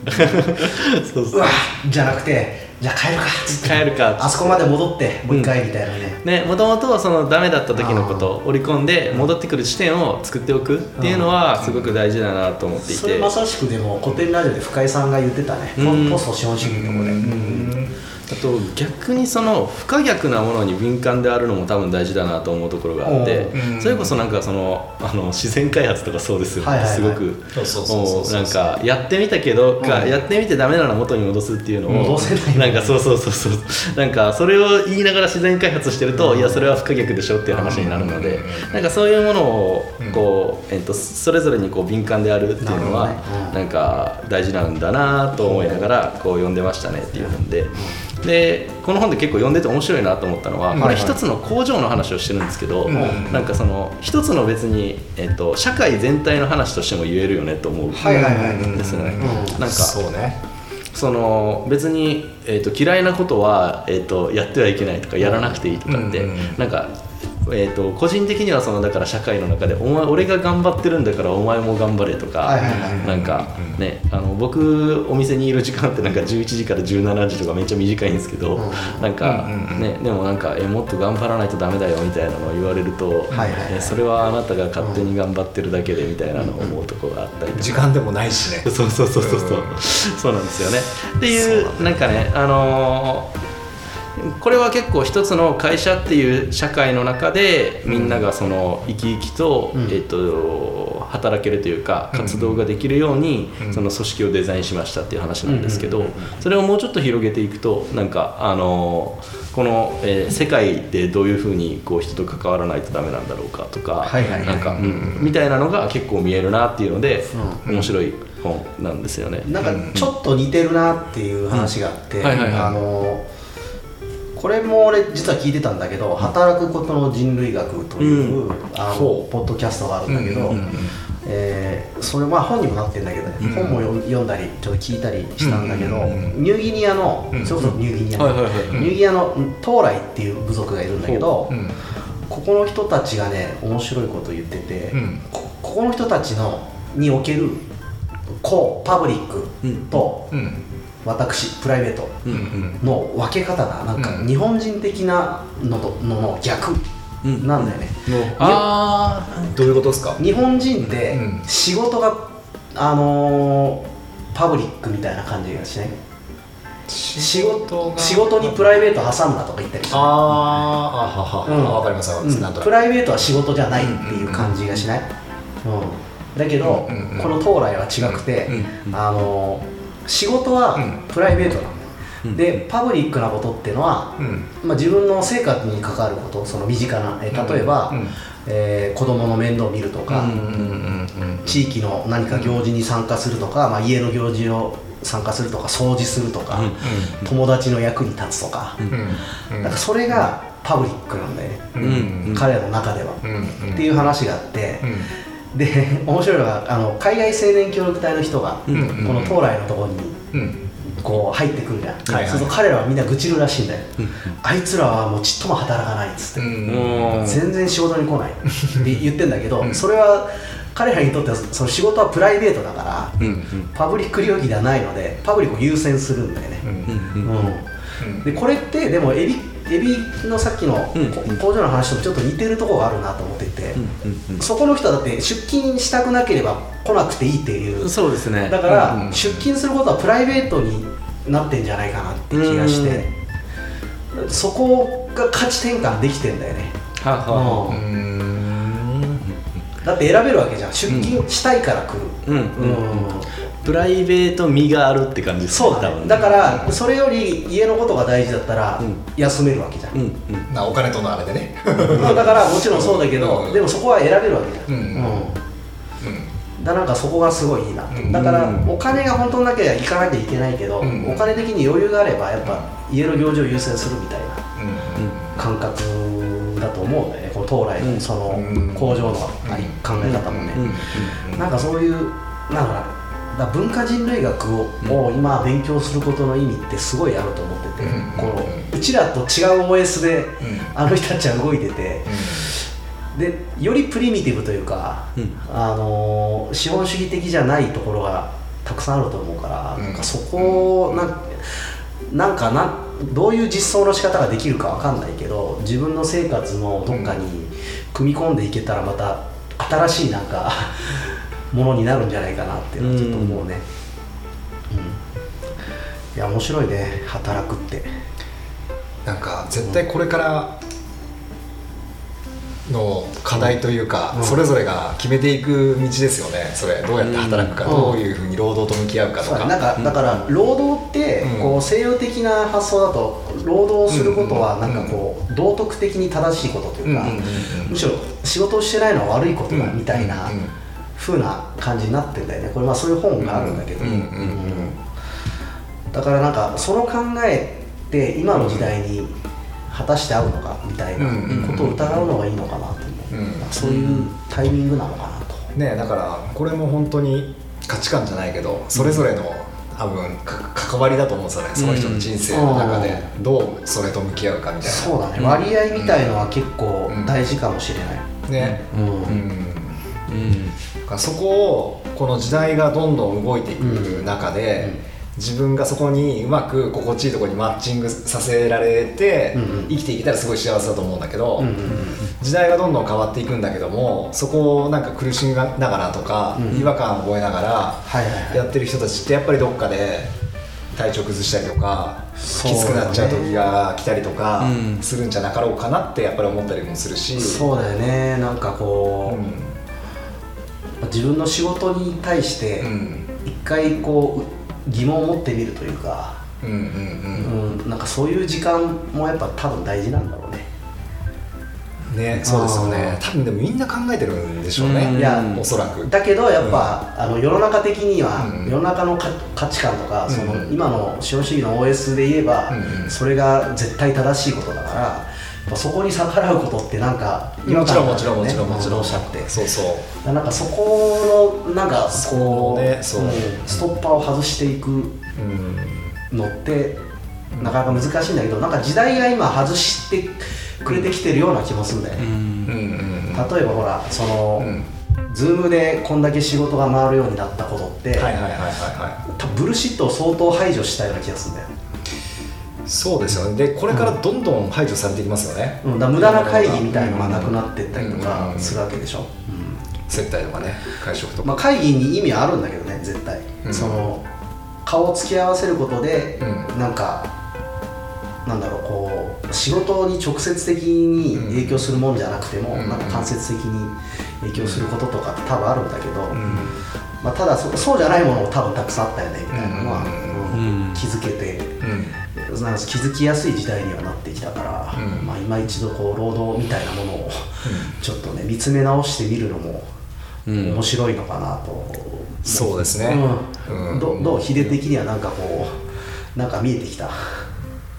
[laughs] そうそうだう。わじゃなくてじゃあ帰るかっつって。帰るかあそこまで戻ってもう一回みたいなね、ね、もともとそのダメだった時のことを織り込んで戻ってくる地点を作っておくっていうのはすごく大事だなと思っていて。それまさしくでも古典ラジオで深井さんが言ってたね、うん。ポスト資本主義のところで、あと逆にその不可逆なものに敏感であるのも多分大事だなと思うところがあってうんそれこそなんかそのあの自然開発とかそうですよね、はいはいはい。すごく。なんかやってみたけど、かうん。やってみてダメなら元に戻すっていうのを戻せないなんかそうそうそうそう。なんかそれを言いながら自然開発してると、いやそれは不可逆でしょっていう話になるので、なんかそういうものをこう、えっとそれぞれにこう敏感であるっていうのはなんか大事なんだなと思いながらこう読んでましたねっていう本で。でこの本で結構読んでて面白いなと思ったのはこれ一つの工場の話をしてるんですけど、うん。なんかその一つの別に、えっと社会全体の話としても言えるよねと思う。はいはいはい。うんですよね。うん。なんかそうね。その別に、えー、と嫌いなことは、えー、とやってはいけないとかやらなくていいとかって、なんか、えー、と個人的にはそのだから社会の中でお前俺が頑張ってるんだからお前も頑張れとか、なんかねあの僕お店にいる時間ってなんか11時から17時とかめっちゃ短いんですけど、うんなんか、うん。うんうんねでもなんかえもっと頑張らないとダメだよみたいなのを言われると、はいそれはあなたが勝手に頑張ってるだけでみたいなのを思うところがあったり。とか時間でもないしね。[laughs] そうそうそうそうそう、そうなんですよね。っていうなんかねあのーこれは結構一つの会社っていう社会の中でみんながその生き生きと,、うん。えっと働けるというか活動ができるようにうん。その組織をデザインしましたっていう話なんですけどそれをもうちょっと広げていくとなんかあのーこの、えー世界でどういうふうにこう人と関わらないとダメなんだろうかとかはいはいはい。なんか、うんみたいなのが結構見えるなっていうのでう。ん。面白い本なんですよね。なんかちょっと似てるなっていう話があって、あのこれも俺実は聞いてたんだけど「働くことの人類学」という、あのほう。ポッドキャストがあるんだけど、うんうんうんえーそれまあ本にもなってるんだけどね、うん本も読んだりちょっと聞いたりしたんだけど、うんうんうんニューギニアの、うん。それこそニューギニアニューギニアのトーライっていう部族がいるんだけど、う。ん。ここの人たちがね面白いこと言ってて、ここの人たちのにおける公パブリックとうん私プライベートうんうん。の分け方がなんかうん日本人的なのとのの逆うん。なんだよね、あどういうことですか？日本人ってうん。仕事があのーパブリックみたいな感じがしない？仕事仕事にプライベート挟むなとか言ったりする。あーあはは、うん。わかりますわかります、プライベートは仕事じゃないっていう感じがしない、うんだけど、うんうんうんこの東来は違く。て、うんあの仕事はうん。プライベートなの、うん。でパブリックなことっていうのは、うん。まあ、自分の生活に関わることその身近な、えー例えば、うん。えー子供の面倒を見るとか、地域の何か行事に参加するとか、まあ、家の行事を参加するとか掃除するとか、うん友達の役に立つとか、だからそれがパブリックなんだよね、うん彼らの中では、っていう話があって、うんで面白いのがあの海外青年協力隊の人が、この東来のところにうん。こう入ってくるじゃん、はいはい。そうすると彼らはみんな愚痴るらしいんだよ、うん。あいつらはもうちっとも働かないっつって、うん。全然仕事に来ない。っ [laughs] て言ってんだけど、うん。それは彼らにとってはその仕事はプライベートだから、うんうん。パブリック領域ではないのでパブリックを優先するんだよね、うん。うん。でこれってでもエビエビのさっきの工場の話ともちょっと似てるところがあるなと思っていて、そこの人はだって出勤したくなければ来なくていいっていう。そうですね。だから、うん出勤することはプライベートになってんじゃないかなって気がして、そこが価値転換できてんだよね、はあはあ。うん。うん。だって選べるわけじゃん。出勤したいから来る、うん。うんプライベート味があるって感じですそうだ多分ね。だからそれより家のことが大事だったらうん。休めるわけじゃん、うんうん。なお金とのあれでね。まあだからもちろんそうだけど、うん。でもそこは選べるわけじゃん、うん。うん。うん。だなんかそこがすごいいいなだからお金が本当なきゃ行かなきゃいけないけど、うん。お金的に余裕があればやっぱ家の行事を優先するみたいなうん。感覚だと思うんだよね。この東来うん。のそのうん。工場のあり考え方もね、うん。なんかそういうなんかだ文化人類学を,、を今勉強することの意味ってすごいあると思ってて、うん。このうちらと違う OS で、うん。あの人たちは動いててでよりプリミティブというか、うん。あのー資本主義的じゃないところがたくさんあると思うから、うん。なんかそこをなんなんかなんどういう実装の仕方ができるかわかんないけど自分の生活のどっかに組み込んでいけたらまた新しいなんかものになるんじゃないかなっていうのはちょっと思うね、うん。いや面白いね。働くって。なんか絶対これからの課題というか、うん。それぞれが決めていく道ですよね。それどうやって働くか、うん。どういうふうに労働と向き合うかとか。なんかだから労働ってうん。こう西洋的な発想だと労働することはうん。なんかこう道徳的に正しいことというかうん。うん。うん。うん。むしろ仕事をしてないのは悪いことだうん。みたいなうん。うん風な感じになってんだよね。これまあそういう本があるんだけど。うんうんうん。うん。だからなんかその考えって今の時代に果たして合うのかみたいなことを疑うのがいいのかなと思う。うんそういうタイミングなのかなと。ねだからこれも本当に価値観じゃないけどそれぞれの多分か関わりだと思うんですよね。その人の人生の中で。どうそれと向き合うかみたいな。そうだね。割合みたいのは結構大事かもしれない。ね。うん。うん。うん。だからそこをこの時代がどんどん動いていく中で、自分がそこにうまく心地いいところにマッチングさせられて、生きていけたらすごい幸せだと思うんだけど、時代がどんどん変わっていくんだけどもそこをなんか苦しみながらとか、うん違和感を覚えながらやってる人たちってやっぱりどっかで体調崩したりとか、そうきつくなっちゃう時が来たりとかうん。するんじゃなかろうかなってやっぱり思ったりもするし。そうだよね。なんかこう、うん自分の仕事に対してうん。一回こう疑問を持ってみるというか、うんうんうん。うん、なんかそういう時間もやっぱ多分大事なんだろうね。ね、そうですよね。多分でもみんな考えてるんでしょうね、うん。いやおそらく。だけどやっぱ、あの世の中的には、うん。世の中のか価値観とか、そのうん今の資本主義の OS で言えば、うん。それが絶対正しいことだからそこに逆らうことってなんかもちろんもちろん違和感があるよねもちろん。もちろんって。そうそう。なんかそこのなんかこうねそう。うんストッパーを外していくうんのってなかなか難しいんだけどなんか時代が今外してくれてきてるような気もするんだよね、うん。うんうん例えばほらその、うん。ズームでこんだけ仕事が回るようになったことって、はいはいはいはいブルシットを相当排除したような気がするんだよ、いそうですよね。でこれからどんどん排除されていきますよね、うん、だ無駄な会議みたいのがなくなってったりとうん。かするわけでしょ、うん。接待とかね会食とか、まあ、会議に意味あるんだけどね絶対、うん。その顔を突き合わせることで、うん。なんかなんだろうこう仕事に直接的に影響するもんじゃなくても、うん。なんか間接的に影響することとかって多分あるんだけど、うん。まあ、ただそそうじゃないものも多分たくさんあったよねみたいなのは、うん。うん。気づけて。うんなんか気づきやすい時代にはなってきたから、うん。まあ、今一度こう労働みたいなものをちょっとね見つめ直してみるのもうん。面白いのかなと、そうですね。うん。うん。どどう？秀的にはなんかこうなんか見えてきた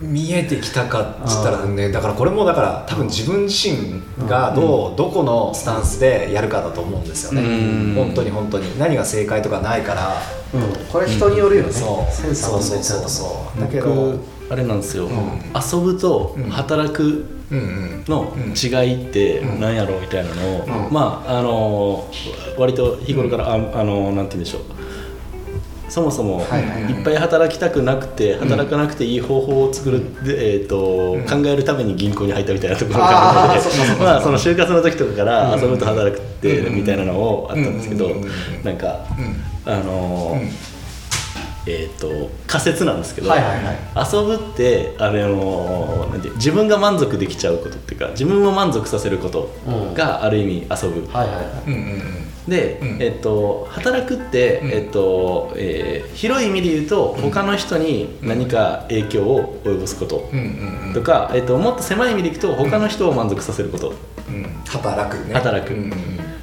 見えてきたかっつったらねだからこれもだから多分自分自身がどうどこのスタンスでやるかだと思うんですよね。うん。本当に本当に。何が正解とかないから。うん、これ人によるよね、そう。センサーそうそうそうそう。だけど僕あれなんですよ、遊ぶと働くの違いって何やろうみたいなのを、うん。まああの割と日頃から、ああのなんて言うんでしょうそもそもはいっぱい働きたくなくて働かなくていい方法を作る、でえーと考えるために銀行に入ったみたいなところがあるので [laughs] まあその就活の時とかから遊ぶと働くってうんみたいなのをあったんですけどうんなんかうん。あのうん。えー、と仮説なんですけど、遊ぶってあのなんて自分が満足できちゃうことっていうか自分を満足させることがある意味遊ぶ、はいはいはいで、うん。えっと働くって、うん。えっとえー広い意味で言うと他の人に何か影響を及ぼすこととか、えっともっと狭い意味でいくと他の人を満足させること、うん。働くね。働く。うんうん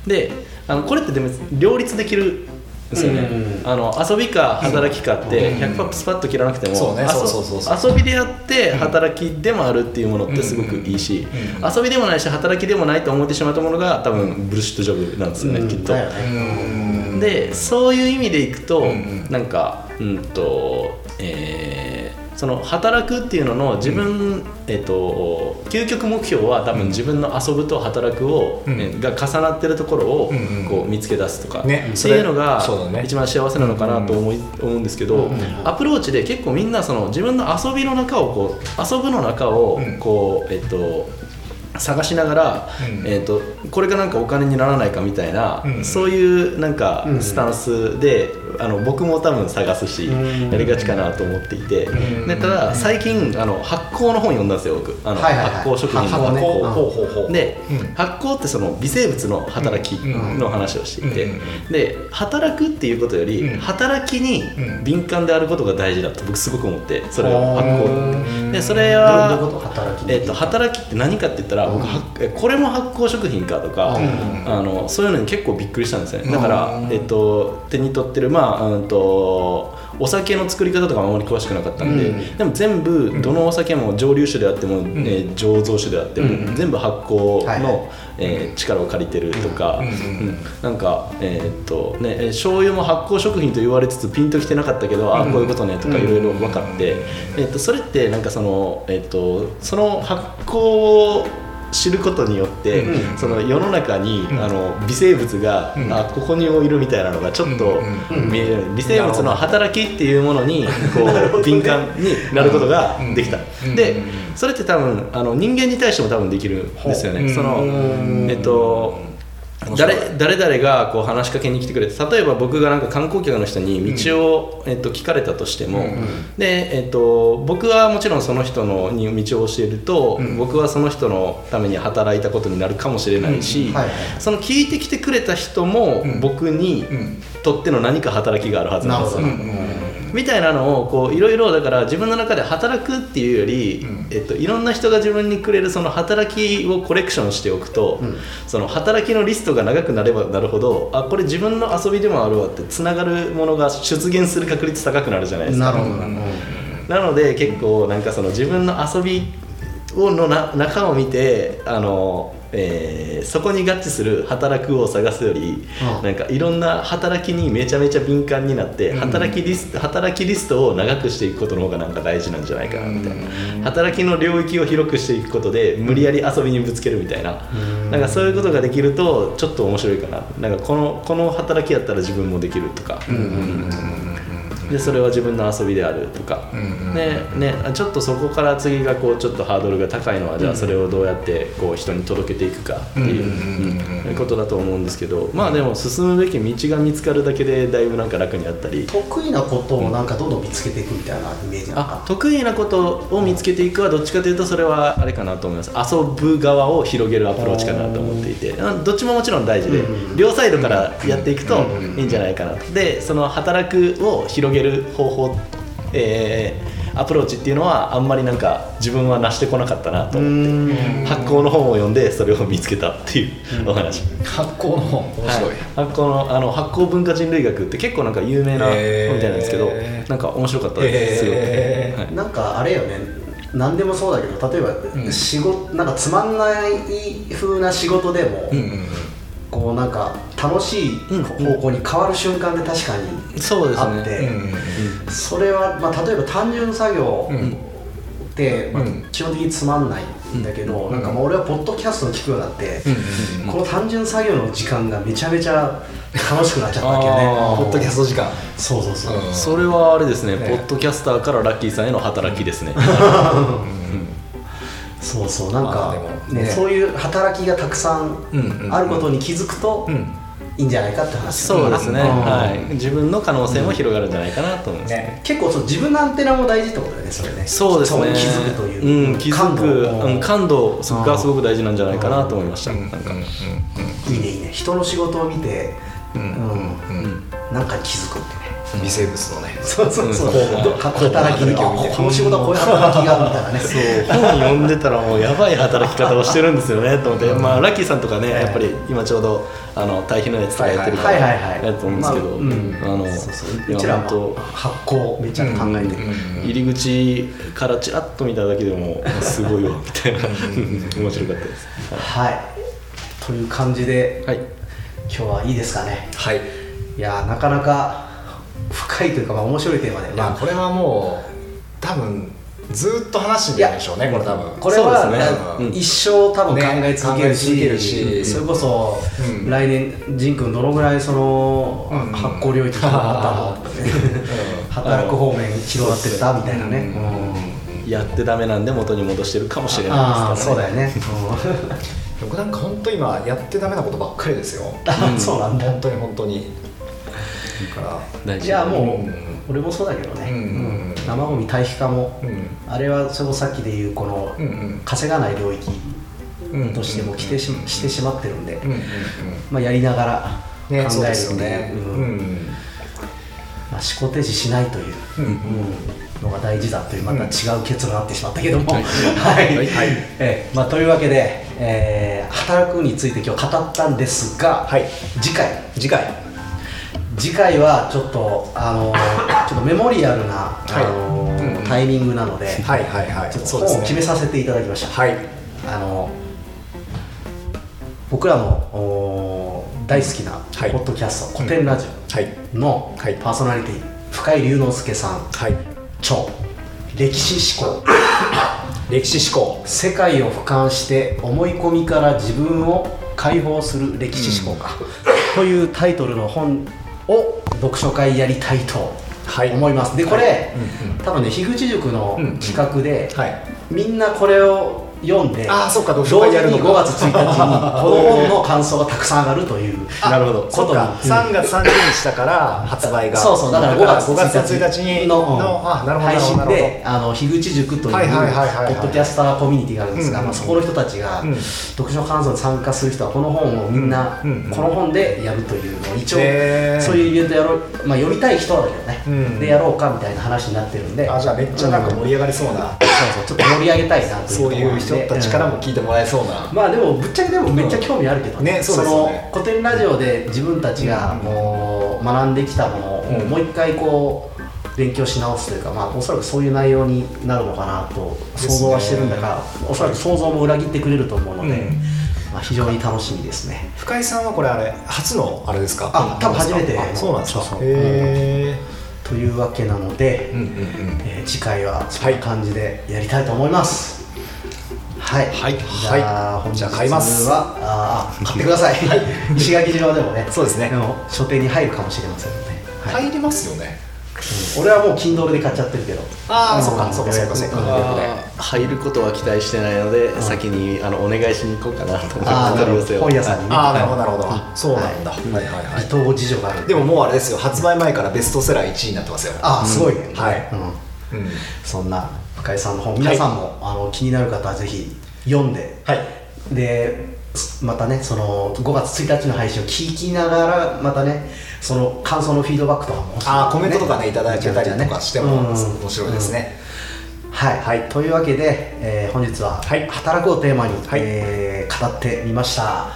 であのこれってでも両立できるんですよね、うんあの遊びか働きかってうん100%スパッと切らなくても、そうね遊びでやって働きでもあるっていうものってすごくいいし、遊びでもないし働きでもないと思ってしまったものが多分ブルシットジョブなんですよね、きっと。でそういう意味でいくと、なんかうんとえーその働くっていうのの自分、えっと究極目標は多分自分の遊ぶと働くを、うん。えが重なってるところをうんうん。こう見つけ出すとか、ね。っていうのが一番幸せなのかなと思い、思うんですけど、うんアプローチで結構みんなその自分の遊びの中をこう遊ぶの中をうん。こう、えっと探しながら、うん。えー、とこれがなんかお金にならないかみたいな、うんそういうなんかうん。スタンスで、あの僕も多分探すし、うん。やりがちかなと思っていて、うん。でただ最近あの発酵の本読んだんですよ僕。あの、はいはいはい。発酵食品の発酵ね。で、うん。発酵ってその微生物の働きの話をしていて、うんで働くっていうことより、うん。働きにうん敏感であることが大事だと僕すごく思ってそれをうん発酵。でそれは働きえっと働きって何かって言ったら、僕これも発酵食品かとか、うん。あのそういうのに結構びっくりしたんですね。だから、うん。えっと、手に取ってるまあ、うん、とお酒の作り方とかもあまり詳しくなかったんで、うん。でも全部どのお酒も蒸留酒であっても、えー醸造酒であっても、うん全部発酵の、はいはい。えー力を借りてるとか、うんうんなんかえーっとねえー醤油も発酵食品と言われつつピンときてなかったけど、ああこういうことねとかいろいろ分かって、えーっとそれってなんかそのえーっとその発酵を知ることによって、うん。その世の中に、うん。あの微生物が、うん。あここにもいるみたいなのがちょっと見える。微生物の働きっていうものにこう敏感になることができた、うん。でうんそれって多分あの人間に対しても多分できるんですよね、う。んそのうん。えっと誰誰々がこう話しかけに来てくれて例えば僕がなんか観光客の人に道を、えっと、聞かれたとしても、うん。でえっと、僕はもちろんその人のに道を教えると、うん。僕はその人のために働いたことになるかもしれないし、うん。はいはい。その聞いてきてくれた人もうん。僕にうん。とっての何か働きがあるはずなんですよ、みたいなのをこういろいろだから自分の中で働くっていうより、うん。えっと、いろんな人が自分にくれるその働きをコレクションしておくと、うん。その働きのリストが長くなればなるほどあこれ自分の遊びでもあるわってつながるものが出現する確率高くなるじゃないですか。なるほどなので結構なんかその自分の遊びをのな中を見てあの、えーそこに合致する働くを探すより、うん。なんかいろんな働きにめちゃめちゃ敏感になって、うん。働きリスト働きリストを長くしていくことの方がなんか大事なんじゃないかなみたいな、うん。働きの領域を広くしていくことで無理やり遊びにぶつけるみたいな、なんかそういうことができるとちょっと面白いかな。なんかこのこの働きやったら自分もできるとか、うんでそれは自分の遊びであるとか、うんでね、ちょっとそこから次がこうちょっとハードルが高いのはじゃあそれをどうやってこう人に届けていくかっていうことだと思うんですけど。まあでも進むべき道が見つかるだけでだいぶなんか楽になったり。得意なことをなんかどんどん見つけていくみたいなイメージなのか。あ得意なことを見つけていくはどっちかというとそれはあれかなと思います。遊ぶ側を広げるアプローチかなと思っていて。あどっちももちろん大事でうん両サイドからやっていくといいんじゃないかなとでその働くを広げる方法、えーアプローチっていうのはあんまりなんか自分は成してこなかったなとう思って発酵の本を読んでそれを見つけたっていうお話、発酵の本面白い、はい発酵のあの発酵文化人類学って結構なんか有名な本みたいなんですけど、へーなんか面白かったです。よ、へー。はい。なんかあれよね。何でもそうだけど例えば、うん。仕事なんかつまんない風な仕事でも、うんうんうんこうなんか楽しいうん方向に変わる瞬間で確かにあって、それは、まあ、例えば単純作業うん。って、まあうん。基本的につまんないんだけど、うん。なんかもう俺はポッドキャストを聞くようになって、この単純作業の時間がめちゃめちゃ楽しくなっちゃったわけよね [laughs] ポッドキャスト時間。そうそうそう、うん。それはあれですね。ね。ポッドキャスターからラッキーさんへの働きですね [laughs] そうそうなんまあかねね。そういう働きがたくさんあることに気づくとうん。いいんじゃないかって話。そうですね、うん。はい、自分の可能性も広がるんじゃないかなと思います、ね。結構そう自分のアンテナも大事ってことだよねそれね。そうですね。そこに気づくという、うん、気づ感度く感度がすごく大事なんじゃないかなと思いました、うん。なんか、いいねいいね。人の仕事を見て、うん。うん。うん。なんかに気づくってね微生物のね。そうそうそう、働きこの仕事はこういう働きがあるみたいなね。そう。本読んでたらもうやばい働き方をしてるんですよね。と思って、まあ、ラッキーさんとかねやっぱり今ちょうどあの対比のやつとかやってるからはいはいはい。やと思うんですけど、まあのそうちら本は発酵めっちゃ考えて入り口からちらっと見ただけでもすごいわ [laughs] みたいな。面白かったです。はい。という感じではい。今日はいいですかね。はい。いやーなかなか深いというか、まあ、面白いテーマでいやこれはもう多分ずっと話してるんでしょうねこれ多分。これは、ね。うん。一生多分考え続けるし,、ね考え続けるしそれこそ、うん。来年仁君どのぐらいその、うん。発酵領域広がったの？働く方面広がってったみたいなね、うん。やってダメなんで元に戻してるかもしれああないですからね。そうだよね、僕なんか本当今やってダメなことばっかりですよ。あ [laughs] そうなんだ。本当に本当に。だから大事。いやもう、うん。俺もそうだけどね、うん。うん生ゴミ堆肥化も、うん。あれはそれこそさっきで言うこの、うんうん。稼がない領域うん。としても来てし,、してしまってるんで、うんうんうん。まあ、やりながら考えるねそうですよっていうね。うん。うん。まあ、思考停止しないという、うんうん。のが大事だというまた違う結論になってしまったけども、はい。はい、はい。ええ。まあ、というわけで、えー働くについて今日語ったんですが、はい。次回。次回次回はちょっとあのー [laughs] ちょっとメモリアルな、はい。あのーうんうん。タイミングなので、はいはいはい。ちょっと本を決めねさせていただきました、はい。あの僕らの大好きなはい。ポッドキャスト「古典ラジはい。オ」のはい。パーソナリティ、深井龍之介さんはい。著歴史思考。[laughs] 歴史思考。世界を俯瞰して思い込みから自分を解放する歴史思考か、というタイトルの本を読書会やりたいとはい。思います、でこれ、うんうん。多分ね樋口塾の企画で、はい。みんなこれを読んであーそっか同時に会やるのか。5月1日にこの本の感想がたくさん上がるという [laughs] なるほど。ことにそっか。3月30日だから発売が。そうそうだから5月5月1日にの配信であの樋口塾というポッドキャスターコミュニティがあるんですが、そこの人たちがうん。読書感想に参加する人はこの本をみんなこの本でやるというのを一応そういうイベントやろう、まあ、読みたい人はだけどね、うん。でやろうかみたいな話になってるんであじゃあめっちゃなんか盛り上がりそうな、そうそうちょっと盛り上げたいなというとそういう人たちからもうん聞いてもらえそうな、まあでもぶっちゃけでもめっちゃ興味あるけどうんね。そねの古典ラジオで自分たちがもう学んできたものをうんもう一回こう勉強し直すというか、まあ、おそらくそういう内容になるのかなと想像はしてるんだが、おそらく想像も裏切ってくれると思うので、うん。まあ、非常に楽しみですね。深井さんはこれあれ初のあれですか？あ多分初めて。そうなんですか。そうそう。へというわけなので、えうんうんうん。えー次回はそんな感じでやりたいと思います。はい、はい。じゃあ、はい。本日じゃあ買います。はあー買ってください。石垣島でもね。[laughs] そうですね。書店に入るかもしれませんので、はい。入りますよね。俺はもう Kindle で買っちゃってるけど。ああ、ん。そっかそっかそっか入ることは期待してないので、先にあのお願いしに行こうかなと思って本屋さんにね。ああなるほどなるほど。あそうなんだ、はい、はいはい伊藤事情があるで。ももうあれですよ。発売前からベストセラー1位になってますよ。ああすごいね、はい。うん、うん。そんな深井さんの本皆さんも、あの気になる方はぜひ読んで。はい。でまたねその5月1日の配信を聞きながらまたねその感想のフィードバックとかも欲しい。あーコメントとかねいただけたりとかしてもうん。面白いですね、はい、はい。というわけで、えー本日ははい。働くをテーマに、はい。えー語ってみました。あ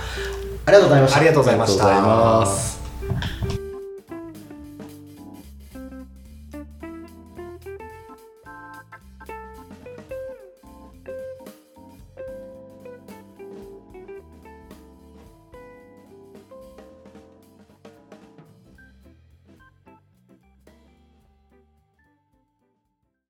りがとうございました。ありがとうございました